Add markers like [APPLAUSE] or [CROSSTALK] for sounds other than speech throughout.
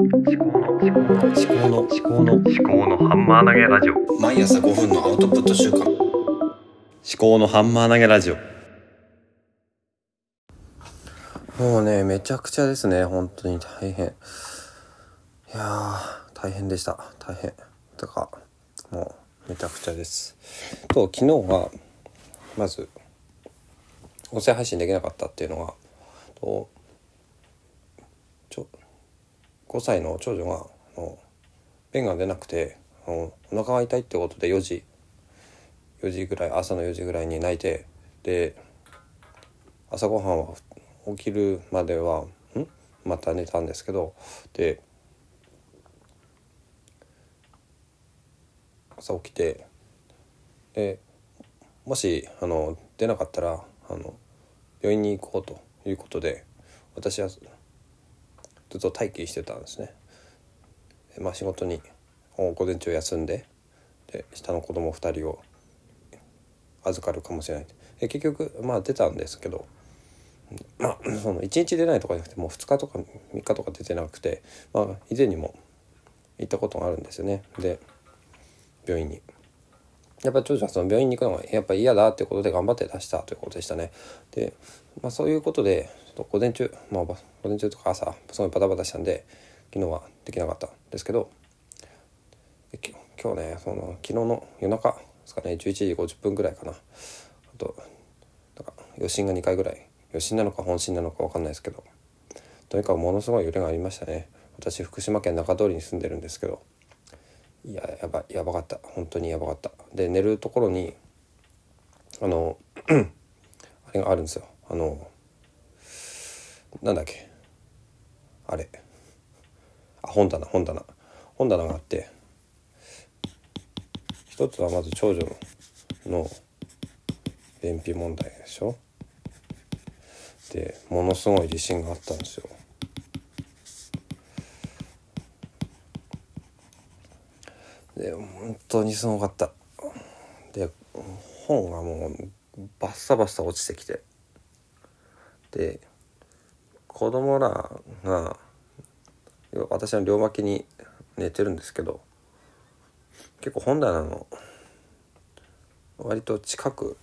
思考の思考の思考の思考の思考のハンマー投げラジオ毎朝5分のアウトプット週間思考のハンマー投げラジオもうね、めちゃくちゃですね、本当に大変。いやー、大変でした。大変。とか、もう、めちゃくちゃです。と、昨日は、まず、音声配信できなかったっていうのが、と、ちょ、5歳の長女が、便が出なくて、お腹が痛いってことで4時、4時ぐらい、朝の4時ぐらいに泣いて、で、朝ごはんは起きるまではん？また寝たんですけどで朝起きてでもしあの出なかったらあの病院に行こうということで私はずっと待機してたんですね。まあ、仕事に午前中休んでで下の子供2人を預かるかもしれないで結局まあ出たんですけどまあ [CLEARS THROAT] その1日出ないとかじゃなくてもう2日とか3日とか出てなくて、まあ、以前にも行ったことがあるんですよねで病院に。やっぱ長女はその病院に行くのがやっぱ嫌だっていうことで頑張って出したということでしたね。で、まあ、そういうことでちょっと午前中、まあ、午前中とか朝すごいバタバタしたんで昨日はできなかったんですけど今日ねその昨日の夜中ですかね11時50分ぐらいかな。あとなんか余震が2回ぐらい。余震なのか本震なのか分かんないですけどとにかくものすごい揺れがありましたね。私福島県中通りに住んでるんですけどいややばやばかった。本当にやばかった。で寝るところにあの [CLEARS THROAT] あれがあるんですよ。あのなんだっけ。あれ。あ本棚本棚。本棚があって一つはまず長女の便秘問題でしょ。でものすごい自信があったんですよ。で本当にすごかった。で本がもうバッサバッサ落ちてきて。で子供らが私の両脇に寝てるんですけど結構本棚の割と近く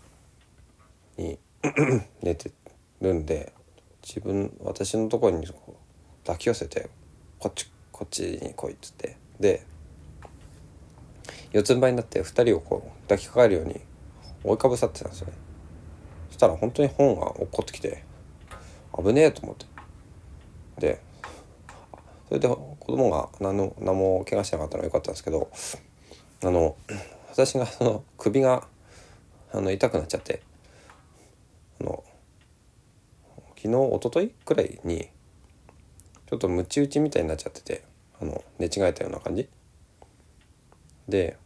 に [CLEARS THROAT] 寝てるんで自分私のとこに抱き寄せてこっちこっちに来いっつって。で四つん這いになって2人をこう抱きかかえるように追いかぶさってたんですよね。そしたら本当に本が落っこってきて危ねえと思って。でそれで子供が何の何も怪我してなかったのは良かったんですけどあの私がその首があの痛くなっちゃってあの昨日一昨日くらいにちょっとムチ打ちみたいになっちゃっててあの寝違えたような感じ。で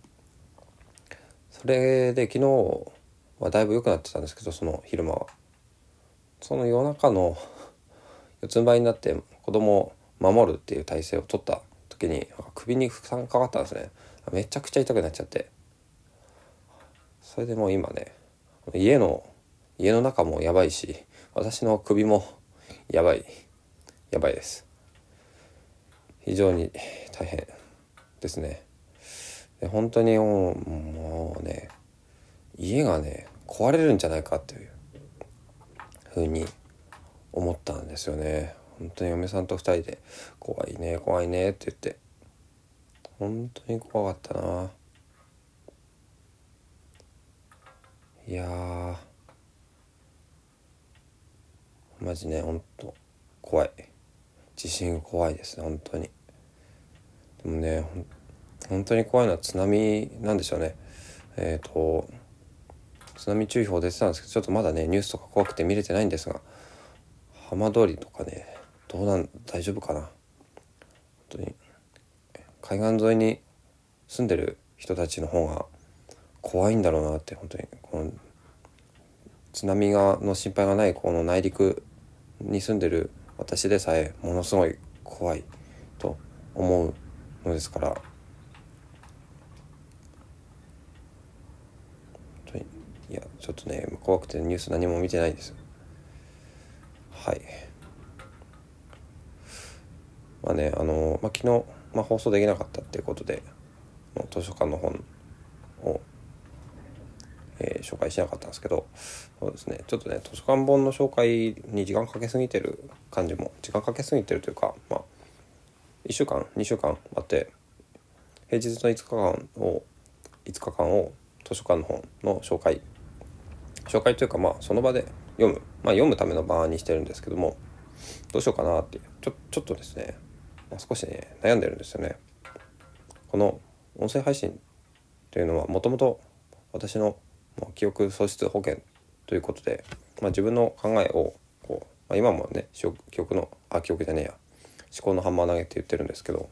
それで昨日はだいぶ良くなってたんですけどその昼間は。その夜中の [LAUGHS] 四つん這いになって子供を守るっていう体勢を取った時に首に負担かかったんですね。めちゃくちゃ痛くなっちゃって。それでもう今ね家の家の中もやばいし私の首もやばい。やばいです。非常に大変ですね。で本当にもうもうね家がね壊れるんじゃないかっていうふうに思ったんですよね。本当に嫁さんと2人で「怖いね怖いね」って言って。本当に怖かったな。いやー。マジねほんと怖い。地震怖いですね本当に。でもねほ本当に怖いのは津波なんでしょうね。えっ、ー、と津波注意報出てたんですけどちょっとまだねニュースとか怖くて見れてないんですが浜通りとかねどうなん大丈夫かな。本当に海岸沿いに住んでる人たちの方が怖いんだろうなって本当にこの津波がの心配がないこの内陸に住んでる私でさえものすごい怖いと思うのですから本当にいやちょっとね怖くてニュース何も見てないです。はい。まあねあの、まあ、昨日、まあ、放送できなかったっていうことで図書館の本を、えー、紹介しなかったんですけどそうですねちょっとね図書館本の紹介に時間かけすぎてる感じも時間かけすぎてるというかまあ1週間2週間あって平日の5日間を5日間を図書館の本の紹介紹介というかまあその場で読む。まあ読むための場にしてるんですけどもどうしようかなってちょちょっとですね、まあ、少しね悩んでるんですよね。この音声配信というのはもともと私の記憶喪失保険ということで、まあ、自分の考えをこう、まあ、今もね記憶のあ記憶じゃねえや。思考のハンマー投げって言ってるんですけど思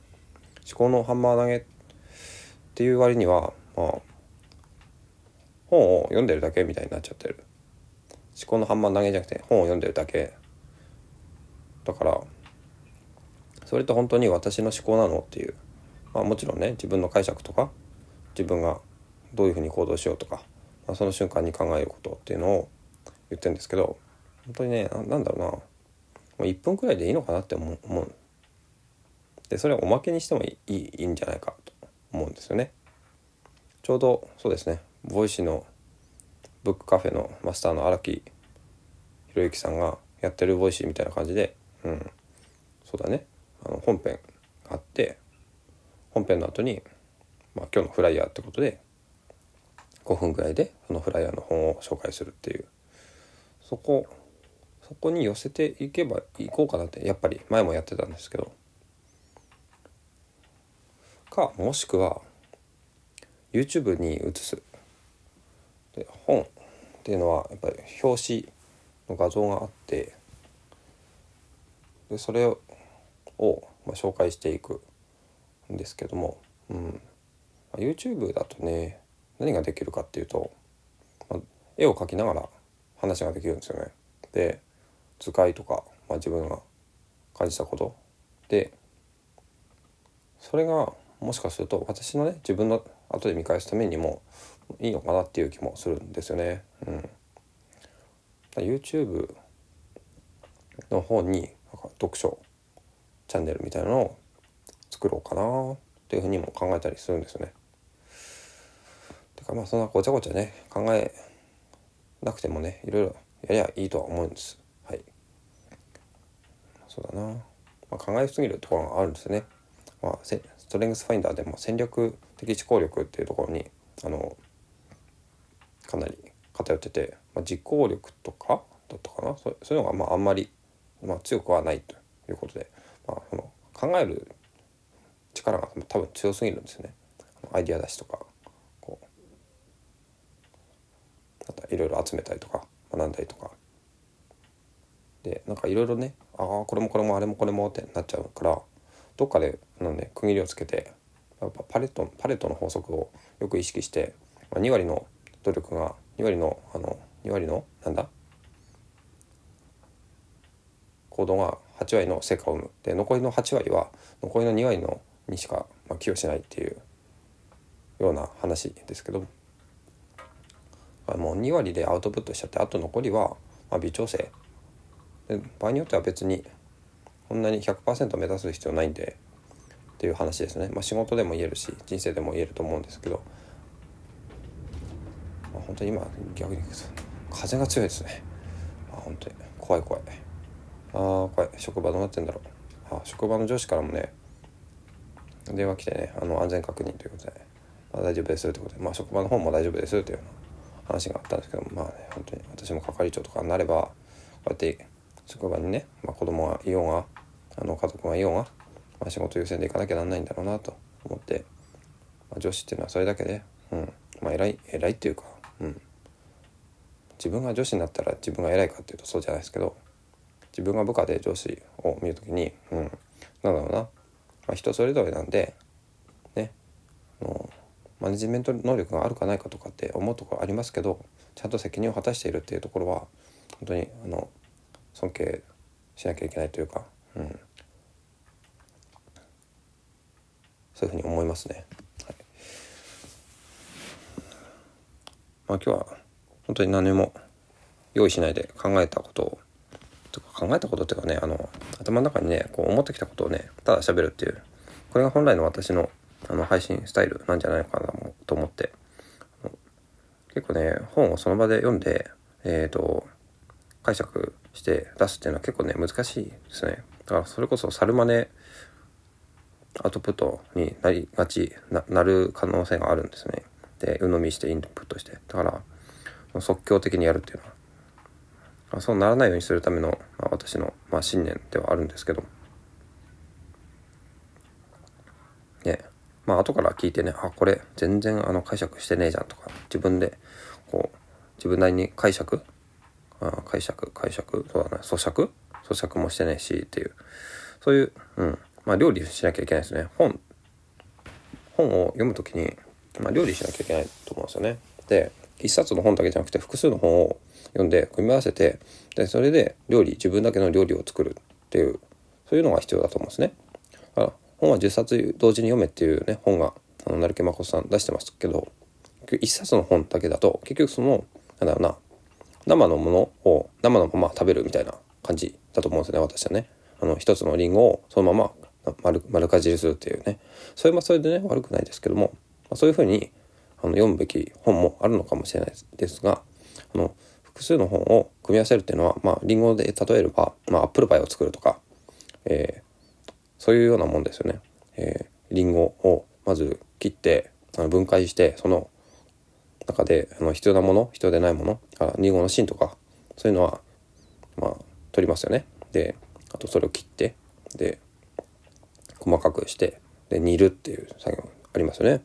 考のハンマー投げっていう割にはまあ本を読んでるだけみたいになっちゃってる。思考のハンマー投げじゃなくて本を読んでるだけ。だからそれって本当に私の思考なのっていう。まあもちろんね自分の解釈とか自分がどういうふうに行動しようとか、まあ、その瞬間に考えることっていうのを言ってるんですけど本当にねなんだろうな。もう1分くらいでいいのかなって思う思う。でそれをおまけにしてもいいいいんじゃないかと思うんですよね。ちょうどそうですね。 Voicyのブックカフェのマスターの荒木宏之さんがやってる Voicyみたいな感じでうんそうだね。あの本編があって本編の後に、まあ、今日のフライヤーってことで5分ぐらいでそのフライヤーの本を紹介するっていう。そこそこに寄せていけばいこうかなってやっぱり前もやってたんですけど。かもしくは YouTube に移す。で本っていうのはやっぱり表紙の画像があってでそれを、まあ、紹介していくんですけども、うんまあ、YouTube だとね何ができるかっていうと、まあ、絵を描きながら話ができるんですよね。で図解とか、まあ、自分が感じたことでそれがもしかすると私のね自分の後で見返すためにもいいのかなっていう気もするんですよね。うん、YouTube の方に読書チャンネルみたいなのを作ろうかなっていうふうにも考えたりするんですよね。てかまあそんなごちゃごちゃね考えなくてもねいろいろやりゃいいとは思うんです。はい。そうだな。まあ、考えすぎるところがあるんですよね。まあ、ストレングスファインダーでも戦略的思考力っていうところにあのかなり偏ってて、まあ、実行力とかだったかな？そういうのがまああんまり、まあ、強くはないということで、まあ、その考える力が多分強すぎるんですよね。アイディア出しとかこういろいろ集めたりとか学んだりとかでなんかいろいろねああこれもこれもあれもこれもってなっちゃうからどっかでなんで区切りをつけてやっぱパレットパレットの法則をよく意識して、まあ、2割の努力が2割のあの2割のなんだ？行動が8割の成果を生む。で残りの8割は残りの2割のにしか、まあ、寄与しないっていうような話ですけど。もう2割でアウトプットしちゃってあと残りは、まあ、微調整。で場合によっては別にこんなに100%目指す必要ないんでっていう話ですね、まあ、仕事でも言えるし人生でも言えると思うんですけど、本当に今逆に風が強いですね、あ、本当に怖い怖い。ああ怖い。職場どうなってんだろう。あ職場の上司からもね電話来てねあの安全確認ということで、まあ、大丈夫ですということで、まあ、職場の方も大丈夫ですというう話があったんですけどまあね本当に私も係長とかになればこうやって職場にね、まあ、子供がいようがあの家族がいようが、まあ、仕事優先で行かなきゃなんないんだろうなと思って、まあ、女子っていうのはそれだけで、うんまあ、偉い偉いっていうか、うん、自分が女子になったら自分が偉いかっていうとそうじゃないですけど自分が部下で上司を見るときに、うん、なんだろうな、まあ、人それぞれなんでね。あのマネジメント能力があるかないかとかって思うところありますけどちゃんと責任を果たしているっていうところは本当にあの尊敬しなきゃいけないというか、うん、そういうふうに思いますね。はいまあ、今日は本当に何も用意しないで考えたことをとか考えたことっていうかねあの頭の中にねこう思ってきたことをねただ喋るっていうこれが本来の私のあの配信スタイルなんじゃないのかなと思って。結構ね本をその場で読んでえっ、と解釈して出すっていうのは結構ね難しいですね。だからそれこそ猿真似アウトプットになりがちななる可能性があるんですね。で鵜呑みしてインプットして。だから即興的にやるっていうのは。そうならないようにするための、まあ、私の、まあ、信念ではあるんですけど。ね。まあ後から聞いてねあこれ全然あの解釈してねえじゃんとか自分でこう自分なりに解釈あ解釈解釈そうだね咀嚼？咀嚼もしてねえしっていう。そういう、うん、まあ料理しなきゃいけないですね。本。本を読むときに、まあ、料理しなきゃいけないと思うんですよね。で一冊の本だけじゃなくて複数の本を読んで組み合わせてでそれで料理自分だけの料理を作るっていうそういうのが必要だと思うんですね。だから本は10冊同時に読めっていうね本があの成木誠さん出してますけど一冊の本だけだと結局そのなんだろうな生のものを生のまま食べるみたいな感じだと思うんですよね私はね。あの一つのリンゴをそのまま丸丸かじりするっていうね。それはそれでね悪くないですけども、そういうふうにあの読むべき本もあるのかもしれないですがあの複数の本を組み合わせるっていうのはまあリンゴで例えれば、まあ、アップルパイを作るとか、えー、そういうようなもんですよね。えー、リンゴをまず切ってあの分解してその中であの必要なもの必要でないものあリンゴの芯とかそういうのはまあ取りますよね。であとそれを切ってで細かくしてで煮るっていう作業ありますよね。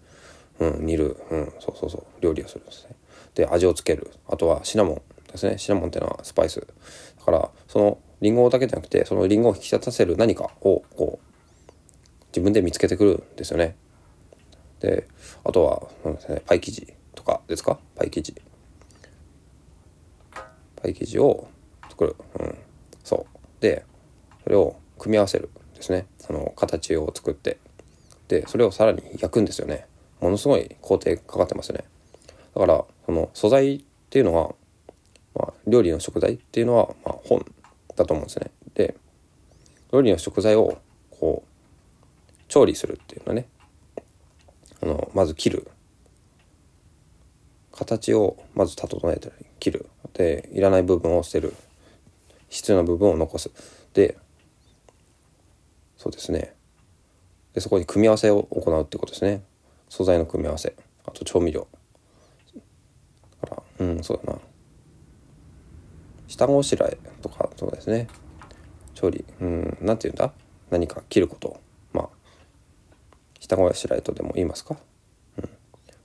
うん、煮る、うん、そうそうそう。料理をするんですね。で味をつける。あとはシナモンですね。シナモンっていうのはスパイス。だからそのリンゴだけじゃなくてそのリンゴを引き立たせる何かをこう自分で見つけてくるんですよね。であとはそうですね。パイ生地とかですか？パイ生地。パイ生地を作る、うん、そう。でそれを組み合わせるですね。その形を作って。でそれをさらに焼くんですよね。ものすごい工程かかってますよね。だからその素材っていうのは、まあ、料理の食材っていうのは、まあ、本だと思うんですね。で料理の食材をこう調理するっていうのはねあのまず切る。形をまず整えたり切る。でいらない部分を捨てる。必要な部分を残す。でそうですね。でそこに組み合わせを行うってことですね。素材の組み合わせ。あと調味料。だからうんそうだな。下ごしらえとかそうですね。調理。うん何て言うんだ？何か切ること。まあ下ごしらえとでも言いますか、うん、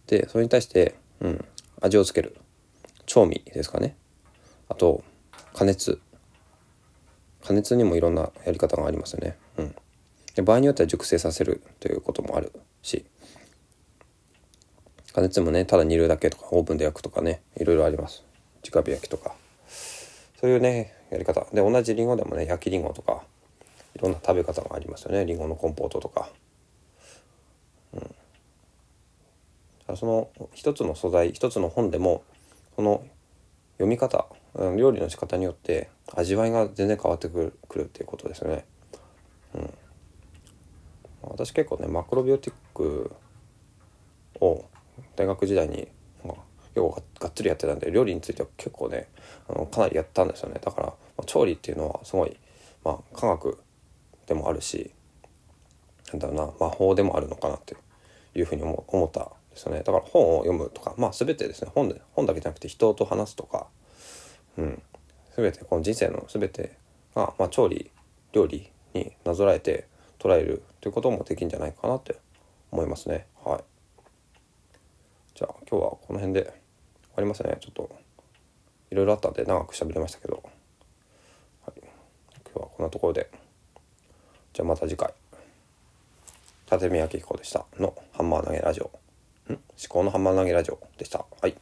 でそれに対して、うん、味をつける。調味ですかね。あと加熱。加熱にもいろんなやり方がありますよね、うん、で場合によっては熟成させるということもあるし。加熱もねただ煮るだけとかオーブンで焼くとかねいろいろあります。直火焼きとか。そういうねやり方。で同じりんごでもね焼きりんごとかいろんな食べ方がありますよね。りんごのコンポートとか。うん。その一つの素材一つの本でもその読み方料理の仕方によって味わいが全然変わってくるくるっていうことですよね。うん、私結構ねマクロビオティックを大学時代に、まあ、結構がっつりやってたんで料理については結構ねあのかなりやったんですよね。だから、まあ、調理っていうのはすごい、まあ、科学でもあるしなんだろうな魔法でもあるのかなっていうふうに思思ったんですよね。だから本を読むとかまあ全てですね本で本だけじゃなくて人と話すとかうん。全てこの人生の全てが、まあ、調理料理になぞらえて捉えるということもできるんじゃないかなって思いますね。はい。じゃあ今日はこの辺で終わりますね。ちょっといろいろあったんで長く喋れましたけど、はい、今日はこんなところで。じゃあまた次回。立見明彦でしたのハンマー投げラジオ。ん？思考のハンマー投げラジオでした。はい。